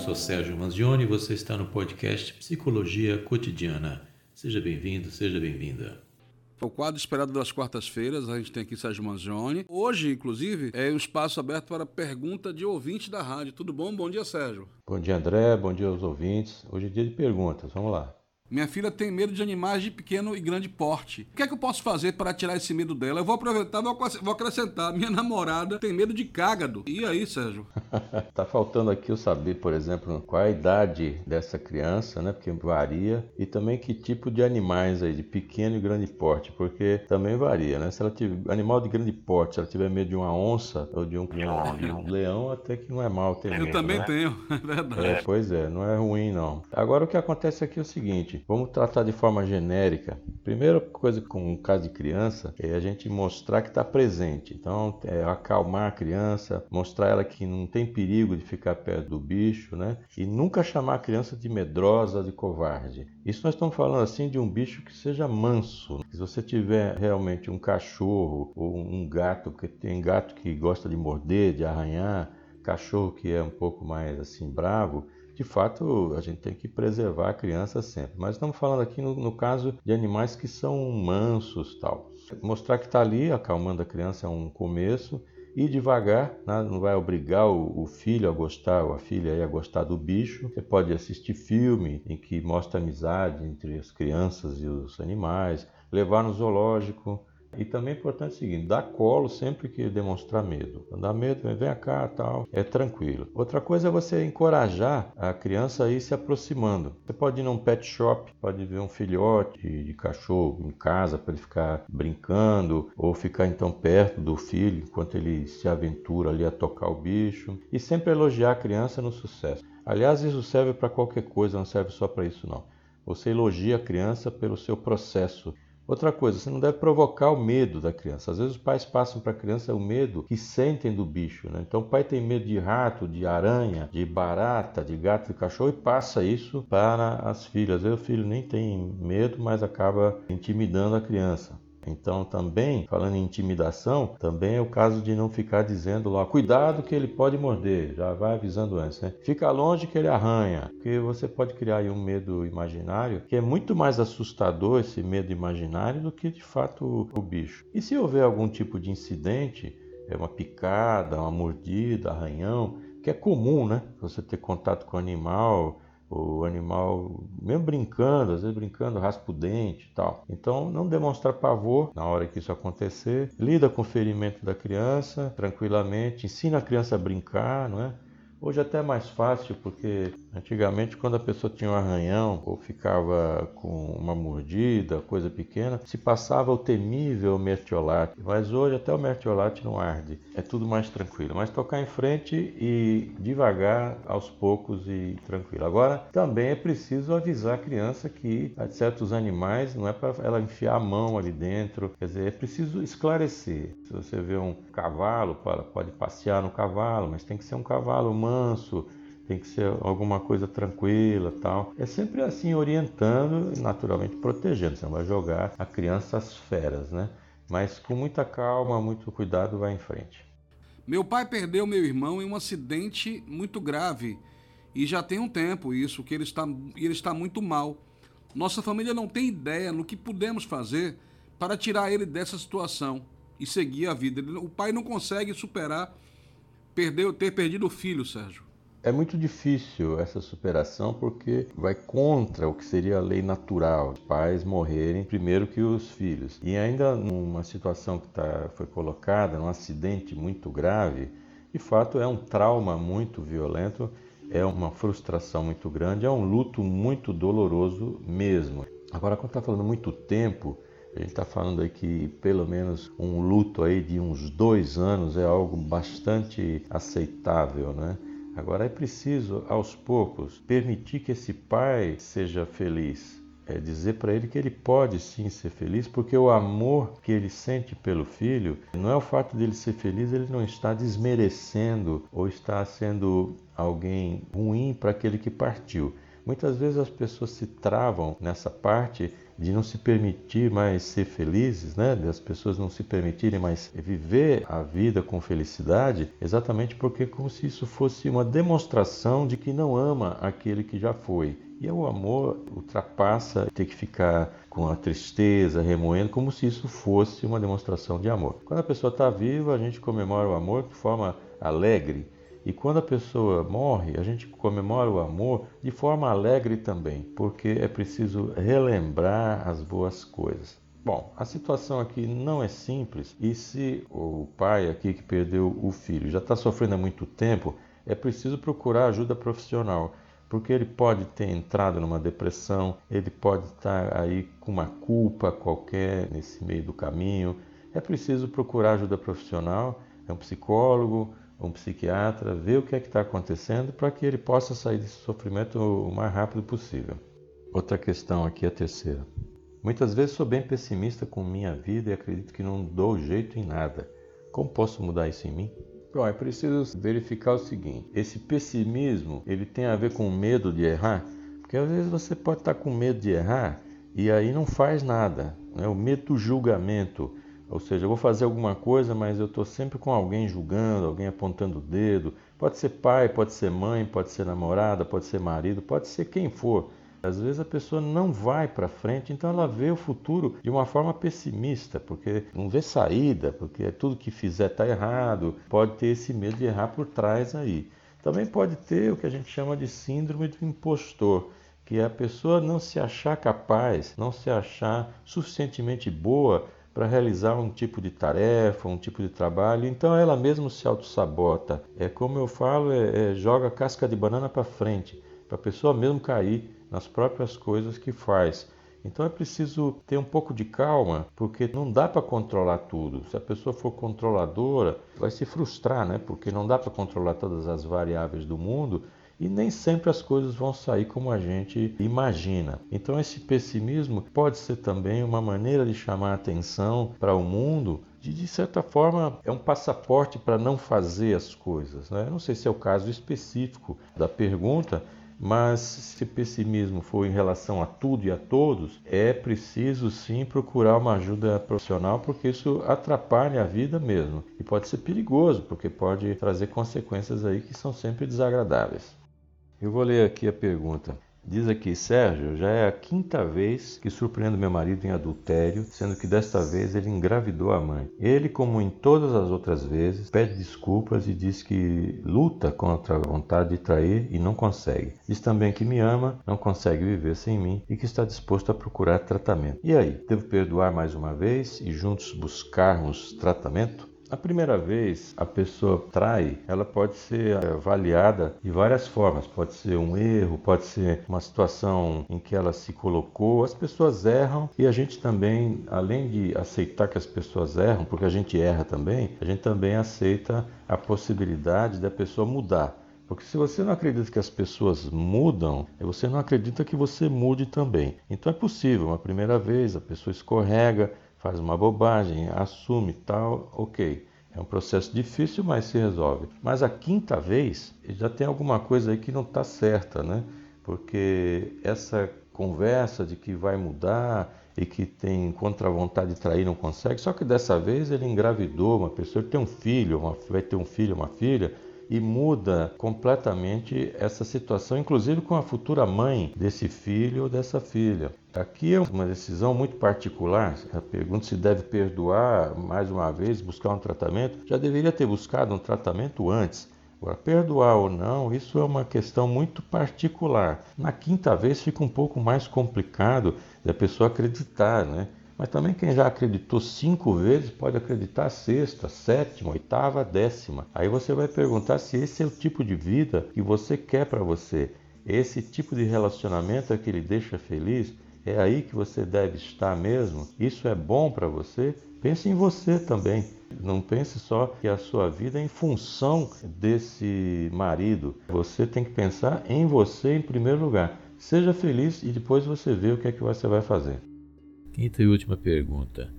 sou Sérgio Manzioni e você está no podcast Psicologia Cotidiana. Seja bem-vindo, seja bem-vinda. O quadro esperado das quartas-feiras, a gente tem aqui Sérgio Manzioni. Hoje, inclusive, é um espaço aberto para pergunta de ouvinte da rádio. Tudo bom? Bom dia, Sérgio. Bom dia, André. Bom dia aos ouvintes. Hoje é dia de perguntas. Vamos lá. Minha filha tem medo de animais de pequeno e grande porte. O que é que eu posso fazer para tirar esse medo dela? Eu vou aproveitar, vou acrescentar. Minha namorada tem medo de cágado. E aí, Sérgio? tá faltando aqui eu saber, por exemplo, qual a idade dessa criança, né? Porque varia. E também que tipo de animais aí, de pequeno e grande porte, porque também varia, né? Se ela tiver animal de grande porte, se ela tiver medo de uma onça ou de um, de um leão, até que não é mal ter medo. Eu também né? tenho, é verdade. É, pois é, não é ruim não. Agora o que acontece aqui é o seguinte: Vamos tratar de forma genérica. Primeira coisa com o caso de criança é a gente mostrar que está presente. Então, é acalmar a criança, mostrar ela que não tem perigo de ficar perto do bicho, né? E nunca chamar a criança de medrosa, de covarde. Isso nós estamos falando assim de um bicho que seja manso. Se você tiver realmente um cachorro ou um gato, porque tem gato que gosta de morder, de arranhar, cachorro que é um pouco mais assim bravo, de fato a gente tem que preservar a criança sempre. Mas estamos falando aqui no, no caso de animais que são mansos tal. Mostrar que está ali acalmando a criança é um começo e devagar, né? não vai obrigar o, o, filho a gostar ou a filha a gostar do bicho. Você pode assistir filme em que mostra amizade entre as crianças e os animais, levar no zoológico, e também é importante o seguinte, dá colo sempre que demonstrar medo. Quando dá medo, vem cá, tal, é tranquilo. Outra coisa é você encorajar a criança a ir se aproximando. Você pode ir num pet shop, pode ver um filhote de cachorro em casa para ele ficar brincando, ou ficar então perto do filho enquanto ele se aventura ali a tocar o bicho. E sempre elogiar a criança no sucesso. Aliás, isso serve para qualquer coisa, não serve só para isso não. Você elogia a criança pelo seu processo Outra coisa, você não deve provocar o medo da criança. Às vezes os pais passam para a criança o medo que sentem do bicho. Né? Então o pai tem medo de rato, de aranha, de barata, de gato, de cachorro e passa isso para as filhas. Às vezes o filho nem tem medo, mas acaba intimidando a criança. Então, também, falando em intimidação, também é o caso de não ficar dizendo lá, cuidado que ele pode morder, já vai avisando antes, né? Fica longe que ele arranha, porque você pode criar aí um medo imaginário que é muito mais assustador esse medo imaginário do que de fato o bicho. E se houver algum tipo de incidente, é uma picada, uma mordida, arranhão, que é comum, né? Você ter contato com o animal, o animal, mesmo brincando, às vezes brincando, raspa o dente e tal. Então, não demonstrar pavor na hora que isso acontecer. Lida com o ferimento da criança tranquilamente, ensina a criança a brincar, não é? Hoje até é mais fácil, porque antigamente quando a pessoa tinha um arranhão ou ficava com uma mordida, coisa pequena, se passava o temível mertiolate. Mas hoje até o mertiolate não arde. É tudo mais tranquilo. Mas tocar em frente e devagar, aos poucos e tranquilo. Agora, também é preciso avisar a criança que certos animais não é para ela enfiar a mão ali dentro. Quer dizer, é preciso esclarecer. Se você vê um cavalo, pode passear no cavalo, mas tem que ser um cavalo humano manso, tem que ser alguma coisa tranquila, tal. É sempre assim orientando e naturalmente protegendo. Você não vai jogar a criança às feras, né? Mas com muita calma, muito cuidado, vai em frente. Meu pai perdeu meu irmão em um acidente muito grave e já tem um tempo isso que ele está ele está muito mal. Nossa família não tem ideia no que podemos fazer para tirar ele dessa situação e seguir a vida. O pai não consegue superar perdeu, ter perdido o filho, Sérgio? É muito difícil essa superação porque vai contra o que seria a lei natural, os pais morrerem primeiro que os filhos. E ainda numa situação que tá, foi colocada, num acidente muito grave, de fato é um trauma muito violento, é uma frustração muito grande, é um luto muito doloroso mesmo. Agora, quando está falando muito tempo, gente está falando aí que pelo menos um luto aí de uns dois anos é algo bastante aceitável, né? Agora é preciso, aos poucos, permitir que esse pai seja feliz. É dizer para ele que ele pode sim ser feliz, porque o amor que ele sente pelo filho não é o fato dele ser feliz, ele não está desmerecendo ou está sendo alguém ruim para aquele que partiu Muitas vezes as pessoas se travam nessa parte de não se permitir mais ser felizes, né? Das pessoas não se permitirem mais viver a vida com felicidade, exatamente porque é como se isso fosse uma demonstração de que não ama aquele que já foi. E o amor ultrapassa ter que ficar com a tristeza, remoendo, como se isso fosse uma demonstração de amor. Quando a pessoa está viva, a gente comemora o amor de forma alegre, e quando a pessoa morre, a gente comemora o amor de forma alegre também, porque é preciso relembrar as boas coisas. Bom, a situação aqui não é simples e se o pai aqui que perdeu o filho já está sofrendo há muito tempo, é preciso procurar ajuda profissional, porque ele pode ter entrado numa depressão, ele pode estar aí com uma culpa qualquer nesse meio do caminho. É preciso procurar ajuda profissional, é um psicólogo, um psiquiatra, ver o que é que está acontecendo para que ele possa sair desse sofrimento o mais rápido possível. Outra questão aqui, a terceira. Muitas vezes sou bem pessimista com minha vida e acredito que não dou jeito em nada. Como posso mudar isso em mim? Bom, é preciso verificar o seguinte: esse pessimismo ele tem a ver com medo de errar, porque às vezes você pode estar com medo de errar e aí não faz nada. Né? O medo do julgamento, ou seja, eu vou fazer alguma coisa, mas eu estou sempre com alguém julgando, alguém apontando o dedo. Pode ser pai, pode ser mãe, pode ser namorada, pode ser marido, pode ser quem for. Às vezes a pessoa não vai para frente, então ela vê o futuro de uma forma pessimista, porque não vê saída, porque tudo que fizer está errado. Pode ter esse medo de errar por trás aí. Também pode ter o que a gente chama de síndrome do impostor, que é a pessoa não se achar capaz, não se achar suficientemente boa para realizar um tipo de tarefa, um tipo de trabalho, então ela mesma se auto-sabota. É como eu falo, é, é joga casca de banana para frente, para a pessoa mesmo cair nas próprias coisas que faz. Então é preciso ter um pouco de calma, porque não dá para controlar tudo. Se a pessoa for controladora, vai se frustrar, né? Porque não dá para controlar todas as variáveis do mundo e nem sempre as coisas vão sair como a gente imagina. Então, esse pessimismo pode ser também uma maneira de chamar atenção para o mundo de, de certa forma, é um passaporte para não fazer as coisas. Né? Eu não sei se é o caso específico da pergunta, mas se pessimismo for em relação a tudo e a todos, é preciso sim procurar uma ajuda profissional, porque isso atrapalha a vida mesmo. E pode ser perigoso, porque pode trazer consequências aí que são sempre desagradáveis. Eu vou ler aqui a pergunta. Diz aqui, Sérgio, já é a quinta vez que surpreendo meu marido em adultério, sendo que desta vez ele engravidou a mãe. Ele, como em todas as outras vezes, pede desculpas e diz que luta contra a vontade de trair e não consegue. Diz também que me ama, não consegue viver sem mim e que está disposto a procurar tratamento. E aí, devo perdoar mais uma vez e juntos buscarmos tratamento? A primeira vez a pessoa trai, ela pode ser avaliada de várias formas. Pode ser um erro, pode ser uma situação em que ela se colocou. As pessoas erram e a gente também, além de aceitar que as pessoas erram, porque a gente erra também, a gente também aceita a possibilidade da pessoa mudar. Porque se você não acredita que as pessoas mudam, você não acredita que você mude também. Então é possível, uma primeira vez a pessoa escorrega, faz uma bobagem, assume tal, ok. É um processo difícil, mas se resolve. Mas a quinta vez já tem alguma coisa aí que não está certa, né? Porque essa conversa de que vai mudar e que tem contra a vontade de trair não consegue, só que dessa vez ele engravidou uma pessoa, tem um filho, uma, vai ter um filho, uma filha, e muda completamente essa situação, inclusive com a futura mãe desse filho ou dessa filha. Aqui é uma decisão muito particular. A pergunta se deve perdoar mais uma vez, buscar um tratamento. Já deveria ter buscado um tratamento antes. Agora, perdoar ou não, isso é uma questão muito particular. Na quinta vez fica um pouco mais complicado da pessoa acreditar, né? Mas também quem já acreditou cinco vezes pode acreditar sexta, sétima, oitava, décima. Aí você vai perguntar se esse é o tipo de vida que você quer para você. Esse tipo de relacionamento é que lhe deixa feliz? É aí que você deve estar mesmo? Isso é bom para você? Pense em você também. Não pense só que a sua vida é em função desse marido. Você tem que pensar em você em primeiro lugar. Seja feliz e depois você vê o que é que você vai fazer. Quinta e última pergunta.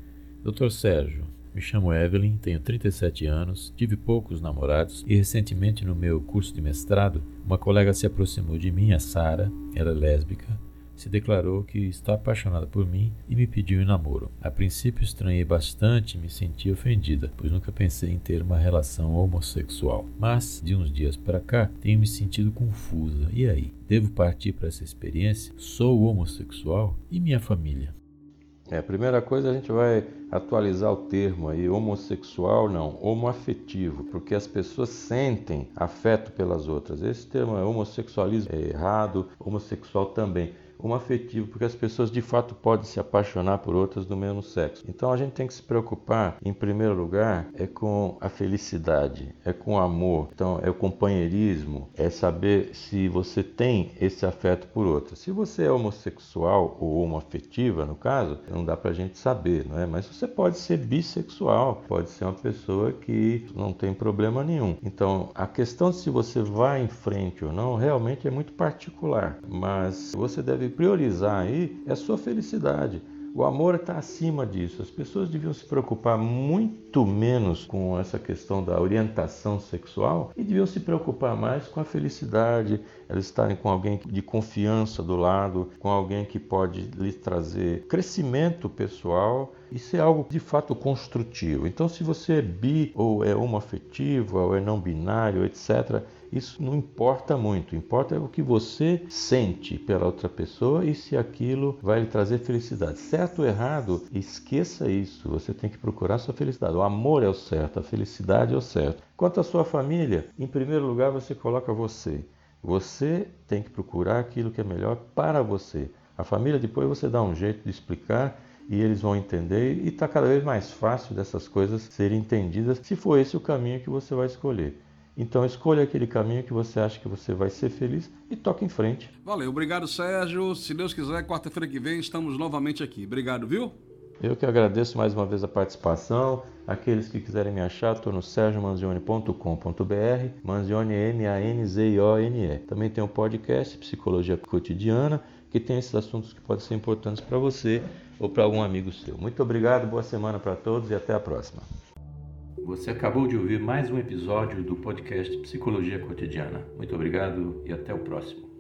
Doutor Sérgio, Me chamo Evelyn, tenho 37 anos, tive poucos namorados e recentemente no meu curso de mestrado, uma colega se aproximou de mim, a Sara, ela é lésbica, se declarou que está apaixonada por mim e me pediu em namoro. A princípio estranhei bastante e me senti ofendida, pois nunca pensei em ter uma relação homossexual. Mas, de uns dias para cá, tenho me sentido confusa. E aí? Devo partir para essa experiência? Sou homossexual? E minha família? É, a primeira coisa a gente vai atualizar o termo aí, homossexual não, homoafetivo, porque as pessoas sentem afeto pelas outras. Esse termo é homossexualismo é errado, homossexual também um afetivo, porque as pessoas de fato podem se apaixonar por outras do mesmo sexo. Então a gente tem que se preocupar, em primeiro lugar, é com a felicidade, é com o amor, então é o companheirismo, é saber se você tem esse afeto por outra. Se você é homossexual ou homoafetiva, no caso, não dá pra gente saber, não é? Mas você pode ser bissexual, pode ser uma pessoa que não tem problema nenhum. Então, a questão de se você vai em frente ou não realmente é muito particular, mas você deve priorizar aí é a sua felicidade. O amor está acima disso. As pessoas deviam se preocupar muito menos com essa questão da orientação sexual e deviam se preocupar mais com a felicidade, elas estarem com alguém de confiança do lado, com alguém que pode lhes trazer crescimento pessoal. Isso é algo de fato construtivo. Então, se você é bi ou é homoafetivo ou é não binário, etc., isso não importa muito, importa é o que você sente pela outra pessoa e se aquilo vai lhe trazer felicidade. Certo ou errado, esqueça isso. Você tem que procurar sua felicidade. O amor é o certo, a felicidade é o certo. Quanto à sua família, em primeiro lugar você coloca você. Você tem que procurar aquilo que é melhor para você. A família depois você dá um jeito de explicar e eles vão entender e está cada vez mais fácil dessas coisas serem entendidas se for esse o caminho que você vai escolher. Então escolha aquele caminho que você acha que você vai ser feliz e toque em frente. Valeu, obrigado Sérgio. Se Deus quiser, quarta-feira que vem estamos novamente aqui. Obrigado, viu? Eu que agradeço mais uma vez a participação. Aqueles que quiserem me achar, estou no sergiomanzione.com.br. Manzione M-A-N-Z-I-O-N-E. Também tem um podcast, Psicologia Cotidiana, que tem esses assuntos que podem ser importantes para você ou para algum amigo seu. Muito obrigado, boa semana para todos e até a próxima. Você acabou de ouvir mais um episódio do podcast Psicologia Cotidiana. Muito obrigado e até o próximo.